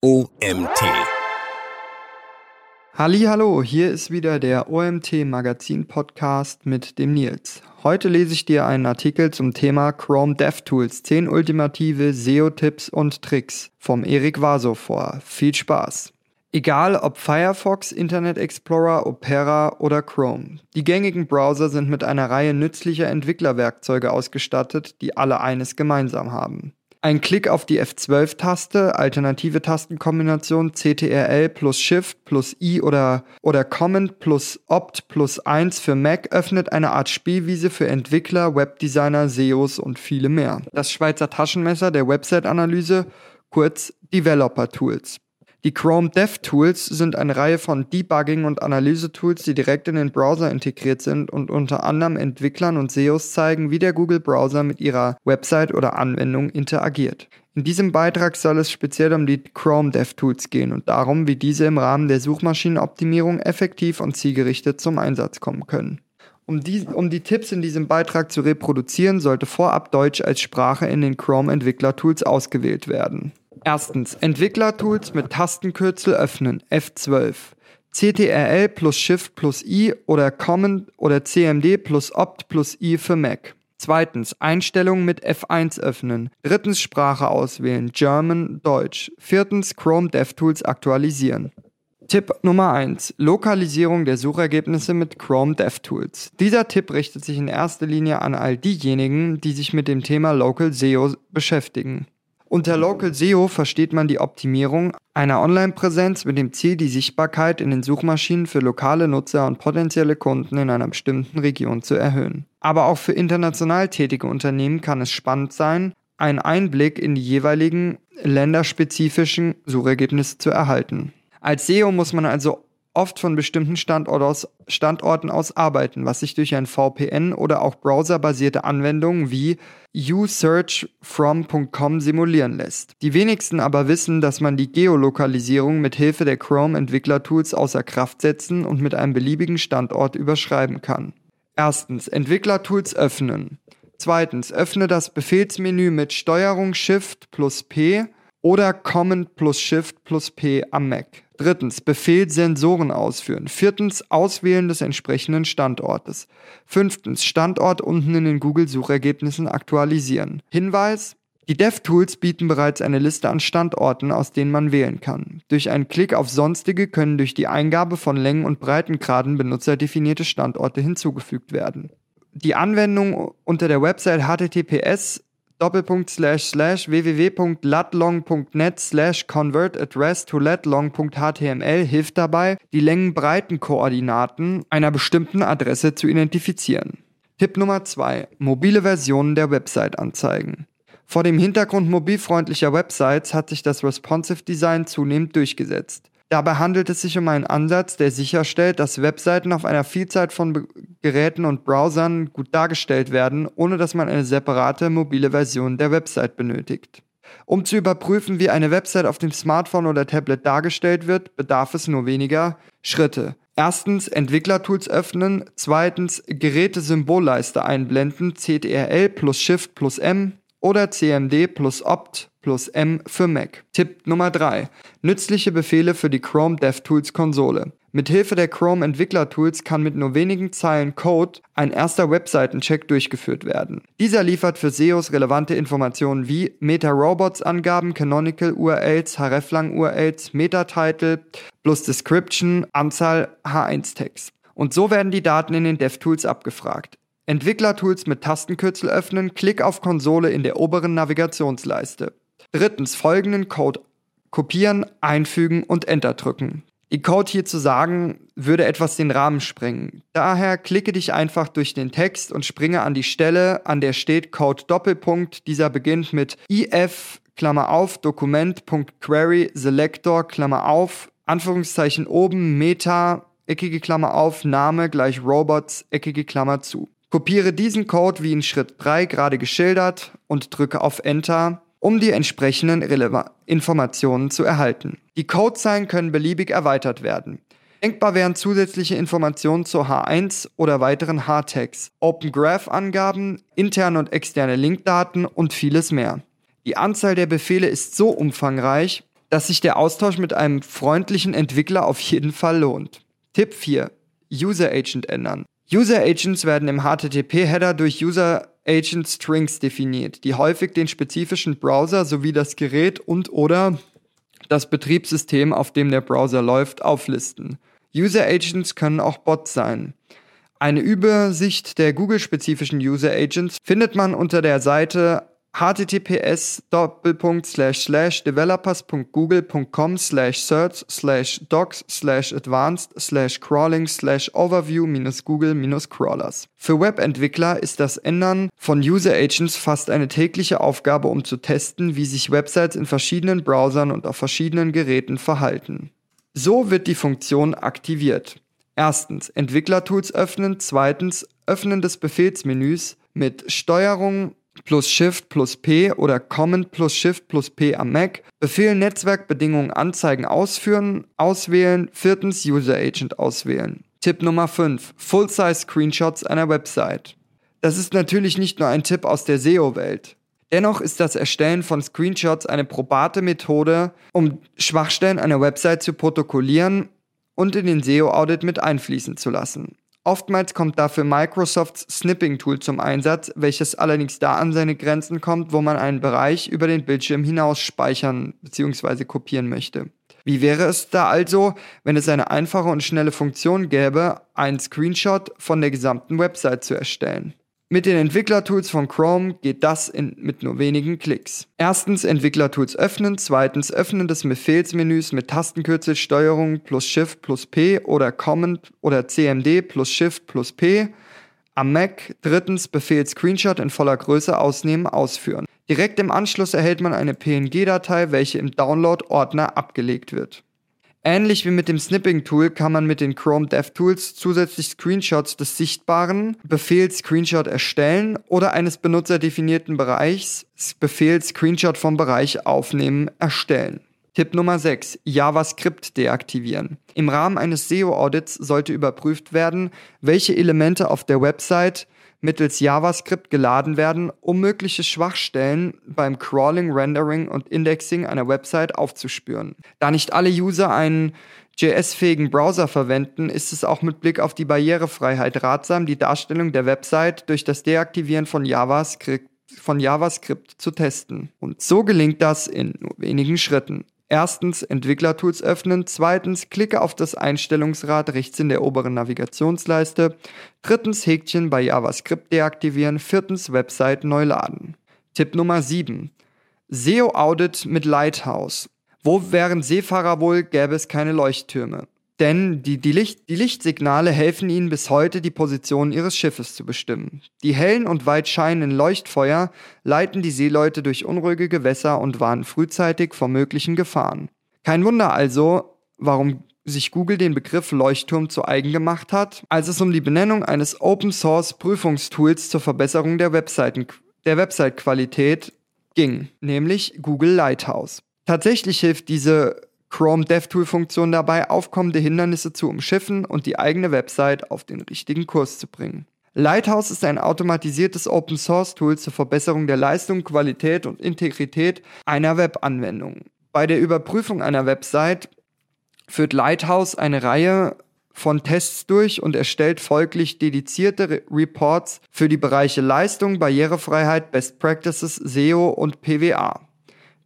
OMT. Hallo, hier ist wieder der OMT Magazin Podcast mit dem Nils. Heute lese ich dir einen Artikel zum Thema Chrome DevTools 10 ultimative SEO-Tipps und Tricks vom Erik Vaso vor. Viel Spaß! Egal ob Firefox, Internet Explorer, Opera oder Chrome. Die gängigen Browser sind mit einer Reihe nützlicher Entwicklerwerkzeuge ausgestattet, die alle eines gemeinsam haben. Ein Klick auf die F12-Taste, alternative Tastenkombination CTRL plus Shift plus I oder, oder Command plus Opt plus 1 für Mac öffnet eine Art Spielwiese für Entwickler, Webdesigner, SEOs und viele mehr. Das Schweizer Taschenmesser der Website-Analyse, kurz Developer Tools. Die Chrome DevTools sind eine Reihe von Debugging- und Analyse-Tools, die direkt in den Browser integriert sind und unter anderem Entwicklern und SEOs zeigen, wie der Google-Browser mit ihrer Website oder Anwendung interagiert. In diesem Beitrag soll es speziell um die Chrome DevTools gehen und darum, wie diese im Rahmen der Suchmaschinenoptimierung effektiv und zielgerichtet zum Einsatz kommen können. Um die, um die Tipps in diesem Beitrag zu reproduzieren, sollte vorab Deutsch als Sprache in den Chrome Entwickler-Tools ausgewählt werden. Erstens, Entwicklertools mit Tastenkürzel öffnen, F12. CTRL plus Shift plus I oder Command oder CMD plus Opt plus I für Mac. Zweitens, Einstellungen mit F1 öffnen. Drittens, Sprache auswählen, German, Deutsch. Viertens, Chrome DevTools aktualisieren. Tipp Nummer 1. Lokalisierung der Suchergebnisse mit Chrome DevTools. Dieser Tipp richtet sich in erster Linie an all diejenigen, die sich mit dem Thema Local SEO beschäftigen. Unter Local SEO versteht man die Optimierung einer Online-Präsenz mit dem Ziel, die Sichtbarkeit in den Suchmaschinen für lokale Nutzer und potenzielle Kunden in einer bestimmten Region zu erhöhen. Aber auch für international tätige Unternehmen kann es spannend sein, einen Einblick in die jeweiligen länderspezifischen Suchergebnisse zu erhalten. Als SEO muss man also oft von bestimmten Standorten aus arbeiten, was sich durch ein VPN oder auch browserbasierte Anwendungen wie usearchfrom.com simulieren lässt. Die wenigsten aber wissen, dass man die Geolokalisierung mit Hilfe der Chrome Entwicklertools außer Kraft setzen und mit einem beliebigen Standort überschreiben kann. Erstens, Entwicklertools öffnen. Zweitens, öffne das Befehlsmenü mit Steuerung Shift plus P oder Command plus Shift plus P am Mac. Drittens, Befehl Sensoren ausführen. Viertens, Auswählen des entsprechenden Standortes. Fünftens, Standort unten in den Google-Suchergebnissen aktualisieren. Hinweis, die DevTools bieten bereits eine Liste an Standorten, aus denen man wählen kann. Durch einen Klick auf Sonstige können durch die Eingabe von Längen- und Breitengraden benutzerdefinierte Standorte hinzugefügt werden. Die Anwendung unter der Website https Doppelpunkt slash slash www.latlong.net slash convert address to latlong.html hilft dabei, die Längenbreitenkoordinaten einer bestimmten Adresse zu identifizieren. Tipp Nummer 2. Mobile Versionen der Website anzeigen. Vor dem Hintergrund mobilfreundlicher Websites hat sich das Responsive Design zunehmend durchgesetzt. Dabei handelt es sich um einen Ansatz, der sicherstellt, dass Webseiten auf einer Vielzahl von Be Geräten und Browsern gut dargestellt werden, ohne dass man eine separate mobile Version der Website benötigt. Um zu überprüfen, wie eine Website auf dem Smartphone oder Tablet dargestellt wird, bedarf es nur weniger Schritte. Erstens Entwicklertools öffnen, zweitens Geräte-Symbolleiste einblenden, CTRL plus Shift plus M oder CMD plus Opt plus M für Mac. Tipp Nummer 3. Nützliche Befehle für die Chrome DevTools Konsole. Mithilfe der Chrome Entwicklertools kann mit nur wenigen Zeilen Code ein erster Webseitencheck durchgeführt werden. Dieser liefert für SEOs relevante Informationen wie Meta-Robots-Angaben, Canonical-URLs, hreflang-URLs, Meta-Title plus Description, Anzahl H1-Tags. Und so werden die Daten in den DevTools abgefragt. Entwicklertools mit Tastenkürzel öffnen, Klick auf Konsole in der oberen Navigationsleiste. Drittens folgenden Code kopieren, einfügen und Enter drücken. Die Code hier zu sagen, würde etwas den Rahmen sprengen. Daher klicke dich einfach durch den Text und springe an die Stelle, an der steht Code Doppelpunkt. Dieser beginnt mit if, Klammer auf, Dokument.query, Selector, Klammer auf, Anführungszeichen oben, Meta, eckige Klammer auf, Name gleich Robots, eckige Klammer zu. Kopiere diesen Code wie in Schritt 3 gerade geschildert und drücke auf Enter, um die entsprechenden Releva Informationen zu erhalten. Die Codezeilen können beliebig erweitert werden. Denkbar wären zusätzliche Informationen zu H1 oder weiteren H-Tags, Open Graph-Angaben, interne und externe Linkdaten und vieles mehr. Die Anzahl der Befehle ist so umfangreich, dass sich der Austausch mit einem freundlichen Entwickler auf jeden Fall lohnt. Tipp 4. User Agent ändern. User Agents werden im HTTP-Header durch User Agent Strings definiert, die häufig den spezifischen Browser sowie das Gerät und oder das Betriebssystem, auf dem der Browser läuft, auflisten. User Agents können auch Bots sein. Eine Übersicht der Google-spezifischen User Agents findet man unter der Seite https developers.google.com search docs advanced crawling overview google crawlers. Für Webentwickler ist das Ändern von User Agents fast eine tägliche Aufgabe, um zu testen, wie sich Websites in verschiedenen Browsern und auf verschiedenen Geräten verhalten. So wird die Funktion aktiviert. Erstens Entwicklertools öffnen, zweitens Öffnen des Befehlsmenüs mit Steuerung plus Shift plus P oder Command plus Shift plus P am Mac, Befehl Netzwerkbedingungen anzeigen ausführen, auswählen, viertens User Agent auswählen. Tipp Nummer 5. Full-Size Screenshots einer Website. Das ist natürlich nicht nur ein Tipp aus der SEO-Welt. Dennoch ist das Erstellen von Screenshots eine probate Methode, um Schwachstellen einer Website zu protokollieren und in den SEO-Audit mit einfließen zu lassen. Oftmals kommt dafür Microsofts Snipping-Tool zum Einsatz, welches allerdings da an seine Grenzen kommt, wo man einen Bereich über den Bildschirm hinaus speichern bzw. kopieren möchte. Wie wäre es da also, wenn es eine einfache und schnelle Funktion gäbe, einen Screenshot von der gesamten Website zu erstellen? Mit den Entwicklertools von Chrome geht das in, mit nur wenigen Klicks. Erstens Entwicklertools öffnen, zweitens Öffnen des Befehlsmenüs mit Tastenkürzel Steuerung plus Shift plus P oder Command oder CMD plus Shift plus P. Am Mac drittens Befehl Screenshot in voller Größe ausnehmen, ausführen. Direkt im Anschluss erhält man eine PNG-Datei, welche im Download-Ordner abgelegt wird. Ähnlich wie mit dem Snipping-Tool kann man mit den Chrome DevTools zusätzlich Screenshots des sichtbaren Befehls Screenshot erstellen oder eines benutzerdefinierten Bereichs Befehl Screenshot vom Bereich aufnehmen erstellen. Tipp Nummer 6. JavaScript deaktivieren. Im Rahmen eines SEO-Audits sollte überprüft werden, welche Elemente auf der Website mittels JavaScript geladen werden, um mögliche Schwachstellen beim Crawling, Rendering und Indexing einer Website aufzuspüren. Da nicht alle User einen JS-fähigen Browser verwenden, ist es auch mit Blick auf die Barrierefreiheit ratsam, die Darstellung der Website durch das Deaktivieren von JavaScript, von JavaScript zu testen. Und so gelingt das in nur wenigen Schritten. Erstens Entwicklertools öffnen, zweitens klicke auf das Einstellungsrad rechts in der oberen Navigationsleiste, drittens Häkchen bei JavaScript deaktivieren, viertens Website neu laden. Tipp Nummer 7. SEO Audit mit Lighthouse. Wo wären Seefahrer wohl, gäbe es keine Leuchttürme. Denn die, die, Licht, die Lichtsignale helfen ihnen bis heute, die Position ihres Schiffes zu bestimmen. Die hellen und weit scheinenden Leuchtfeuer leiten die Seeleute durch unruhige Gewässer und warnen frühzeitig vor möglichen Gefahren. Kein Wunder also, warum sich Google den Begriff Leuchtturm zu eigen gemacht hat, als es um die Benennung eines Open Source Prüfungstools zur Verbesserung der, Webseiten, der Website-Qualität ging, nämlich Google Lighthouse. Tatsächlich hilft diese Chrome DevTool-Funktion dabei, aufkommende Hindernisse zu umschiffen und die eigene Website auf den richtigen Kurs zu bringen. Lighthouse ist ein automatisiertes Open-Source-Tool zur Verbesserung der Leistung, Qualität und Integrität einer Webanwendung. Bei der Überprüfung einer Website führt Lighthouse eine Reihe von Tests durch und erstellt folglich dedizierte Re Reports für die Bereiche Leistung, Barrierefreiheit, Best Practices, SEO und PWA.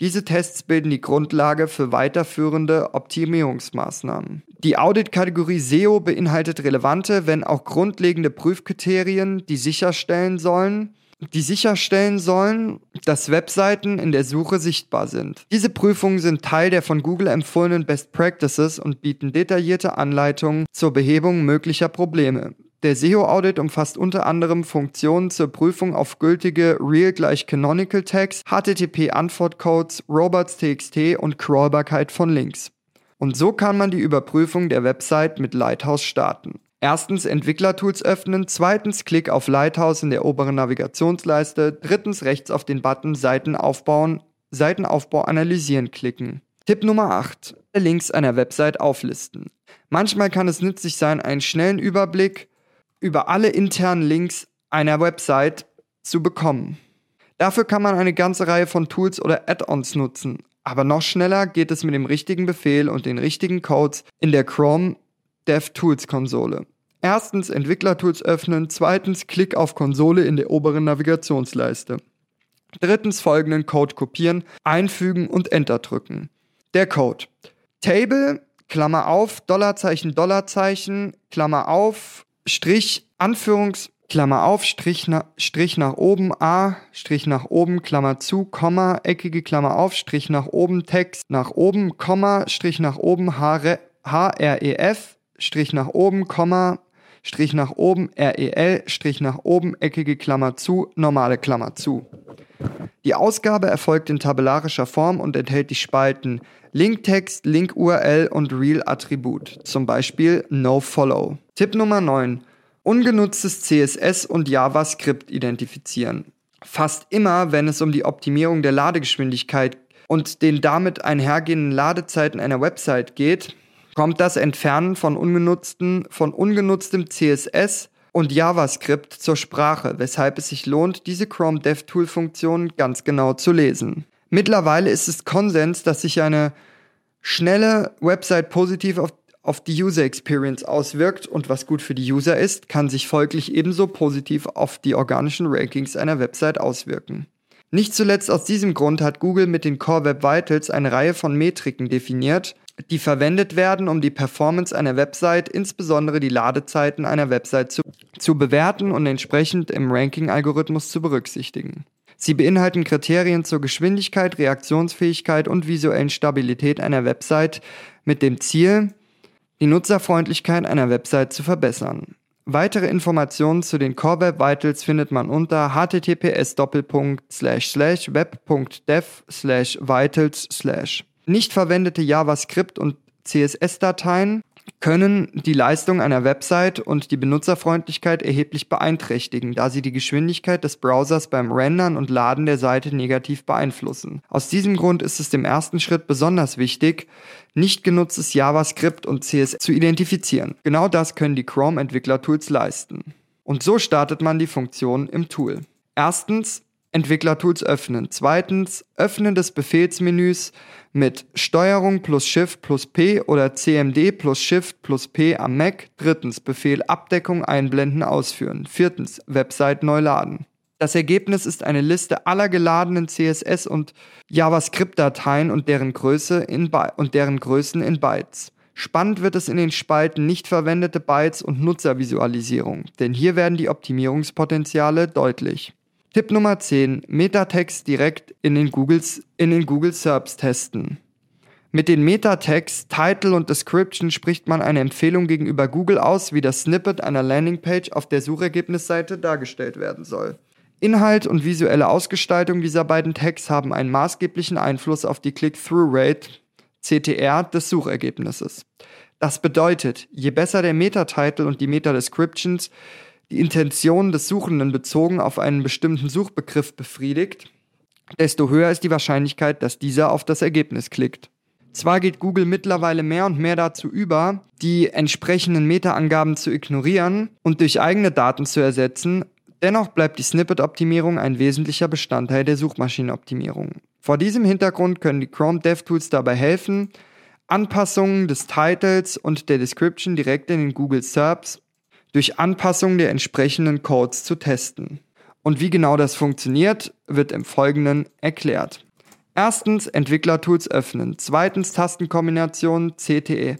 Diese Tests bilden die Grundlage für weiterführende Optimierungsmaßnahmen. Die Audit-Kategorie SEO beinhaltet relevante, wenn auch grundlegende Prüfkriterien, die sicherstellen sollen, die sicherstellen sollen, dass Webseiten in der Suche sichtbar sind. Diese Prüfungen sind Teil der von Google empfohlenen Best Practices und bieten detaillierte Anleitungen zur Behebung möglicher Probleme. Der SEO-Audit umfasst unter anderem Funktionen zur Prüfung auf gültige Real gleich Canonical Tags, HTTP-Antwortcodes, Robots.txt und Crawlbarkeit von Links. Und so kann man die Überprüfung der Website mit Lighthouse starten. Erstens Entwicklertools öffnen, zweitens Klick auf Lighthouse in der oberen Navigationsleiste, drittens rechts auf den Button Seiten aufbauen, Seitenaufbau analysieren klicken. Tipp Nummer 8. Links einer Website auflisten. Manchmal kann es nützlich sein, einen schnellen Überblick über alle internen Links einer Website zu bekommen. Dafür kann man eine ganze Reihe von Tools oder Add-ons nutzen. Aber noch schneller geht es mit dem richtigen Befehl und den richtigen Codes in der Chrome DevTools Konsole. Erstens Entwicklertools öffnen, zweitens Klick auf Konsole in der oberen Navigationsleiste. Drittens folgenden Code kopieren, einfügen und Enter drücken. Der Code. Table, Klammer auf, Dollarzeichen, Dollarzeichen, Klammer auf, Strich, Anführungs, Klammer auf, Strich, na, Strich nach oben, A, Strich nach oben, Klammer zu, Komma, eckige Klammer auf, Strich nach oben, Text nach oben, Komma, Strich nach oben, H-R-E-F, Strich nach oben, Komma, Strich nach oben, REL, Strich nach oben, eckige Klammer zu, normale Klammer zu. Die Ausgabe erfolgt in tabellarischer Form und enthält die Spalten Linktext, Link-URL und Real-Attribut, zum Beispiel NoFollow. Tipp Nummer 9. Ungenutztes CSS und JavaScript identifizieren. Fast immer, wenn es um die Optimierung der Ladegeschwindigkeit und den damit einhergehenden Ladezeiten einer Website geht, kommt das Entfernen von ungenutzten, von ungenutztem CSS und JavaScript zur Sprache, weshalb es sich lohnt, diese Chrome DevTool Funktion ganz genau zu lesen. Mittlerweile ist es Konsens, dass sich eine schnelle Website positiv auf, auf die User Experience auswirkt und was gut für die User ist, kann sich folglich ebenso positiv auf die organischen Rankings einer Website auswirken. Nicht zuletzt aus diesem Grund hat Google mit den Core Web Vitals eine Reihe von Metriken definiert, die verwendet werden, um die Performance einer Website, insbesondere die Ladezeiten einer Website zu, zu bewerten und entsprechend im Ranking-Algorithmus zu berücksichtigen. Sie beinhalten Kriterien zur Geschwindigkeit, Reaktionsfähigkeit und visuellen Stabilität einer Website mit dem Ziel, die Nutzerfreundlichkeit einer Website zu verbessern. Weitere Informationen zu den Core Web Vitals findet man unter https web.dev vitals nicht verwendete JavaScript und CSS-Dateien können die Leistung einer Website und die Benutzerfreundlichkeit erheblich beeinträchtigen, da sie die Geschwindigkeit des Browsers beim Rendern und Laden der Seite negativ beeinflussen. Aus diesem Grund ist es im ersten Schritt besonders wichtig, nicht genutztes JavaScript und CSS zu identifizieren. Genau das können die Chrome-Entwicklertools leisten. Und so startet man die Funktion im Tool. Erstens Entwicklertools öffnen. Zweitens Öffnen des Befehlsmenüs mit Steuerung plus Shift plus P oder CMD plus Shift plus P am Mac. Drittens Befehl Abdeckung einblenden ausführen. Viertens Website neu laden. Das Ergebnis ist eine Liste aller geladenen CSS und JavaScript-Dateien und deren Größe und deren Größen in Bytes. Spannend wird es in den Spalten nicht verwendete Bytes und Nutzervisualisierung, denn hier werden die Optimierungspotenziale deutlich. Tipp Nummer 10. Metatext direkt in den, Googles, in den Google Serbs testen. Mit den Metatext, Title und Description spricht man eine Empfehlung gegenüber Google aus, wie das Snippet einer Landingpage auf der Suchergebnisseite dargestellt werden soll. Inhalt und visuelle Ausgestaltung dieser beiden Tags haben einen maßgeblichen Einfluss auf die Click-Through-Rate, CTR, des Suchergebnisses. Das bedeutet, je besser der Meta-Title und die Meta-Descriptions, die Intention des Suchenden bezogen auf einen bestimmten Suchbegriff befriedigt, desto höher ist die Wahrscheinlichkeit, dass dieser auf das Ergebnis klickt. Zwar geht Google mittlerweile mehr und mehr dazu über, die entsprechenden Meta-Angaben zu ignorieren und durch eigene Daten zu ersetzen, dennoch bleibt die Snippet-Optimierung ein wesentlicher Bestandteil der Suchmaschinenoptimierung. Vor diesem Hintergrund können die Chrome DevTools dabei helfen, Anpassungen des Titles und der Description direkt in den Google SERPs durch Anpassung der entsprechenden Codes zu testen. Und wie genau das funktioniert, wird im Folgenden erklärt. Erstens Entwicklertools öffnen. Zweitens Tastenkombination CTE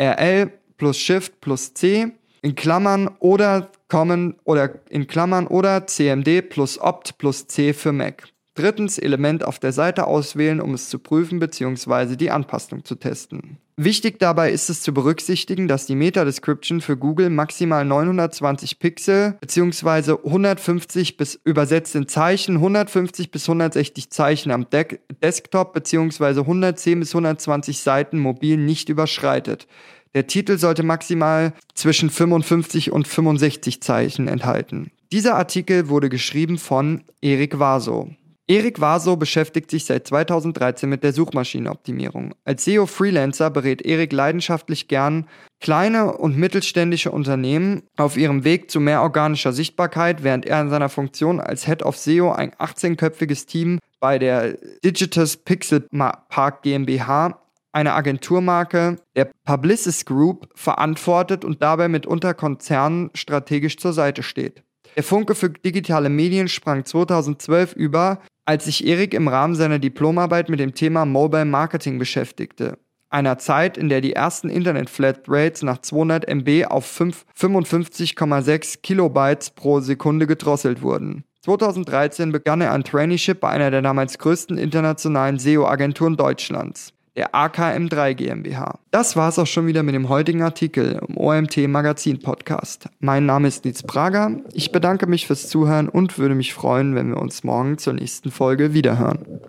RL plus Shift plus C in Klammern oder Common oder in Klammern oder CMD plus Opt plus C für Mac. Drittens Element auf der Seite auswählen, um es zu prüfen bzw. die Anpassung zu testen. Wichtig dabei ist es zu berücksichtigen, dass die Meta-Description für Google maximal 920 Pixel bzw. 150 bis übersetzt in Zeichen 150 bis 160 Zeichen am De Desktop bzw. 110 bis 120 Seiten mobil nicht überschreitet. Der Titel sollte maximal zwischen 55 und 65 Zeichen enthalten. Dieser Artikel wurde geschrieben von Erik Vaso. Erik Vaso beschäftigt sich seit 2013 mit der Suchmaschinenoptimierung. Als SEO-Freelancer berät Erik leidenschaftlich gern kleine und mittelständische Unternehmen auf ihrem Weg zu mehr organischer Sichtbarkeit, während er in seiner Funktion als Head of SEO ein 18-köpfiges Team bei der Digitus Pixel Park GmbH eine Agenturmarke der Publicis Group verantwortet und dabei mitunter Konzernen strategisch zur Seite steht. Der Funke für digitale Medien sprang 2012 über, als sich Erik im Rahmen seiner Diplomarbeit mit dem Thema Mobile Marketing beschäftigte. Einer Zeit, in der die ersten Internet-Flatrates nach 200 MB auf 55,6 Kilobytes pro Sekunde gedrosselt wurden. 2013 begann er ein Traineeship bei einer der damals größten internationalen SEO-Agenturen Deutschlands der AKM3 GmbH. Das war es auch schon wieder mit dem heutigen Artikel im OMT Magazin Podcast. Mein Name ist Nils Prager. Ich bedanke mich fürs Zuhören und würde mich freuen, wenn wir uns morgen zur nächsten Folge wiederhören.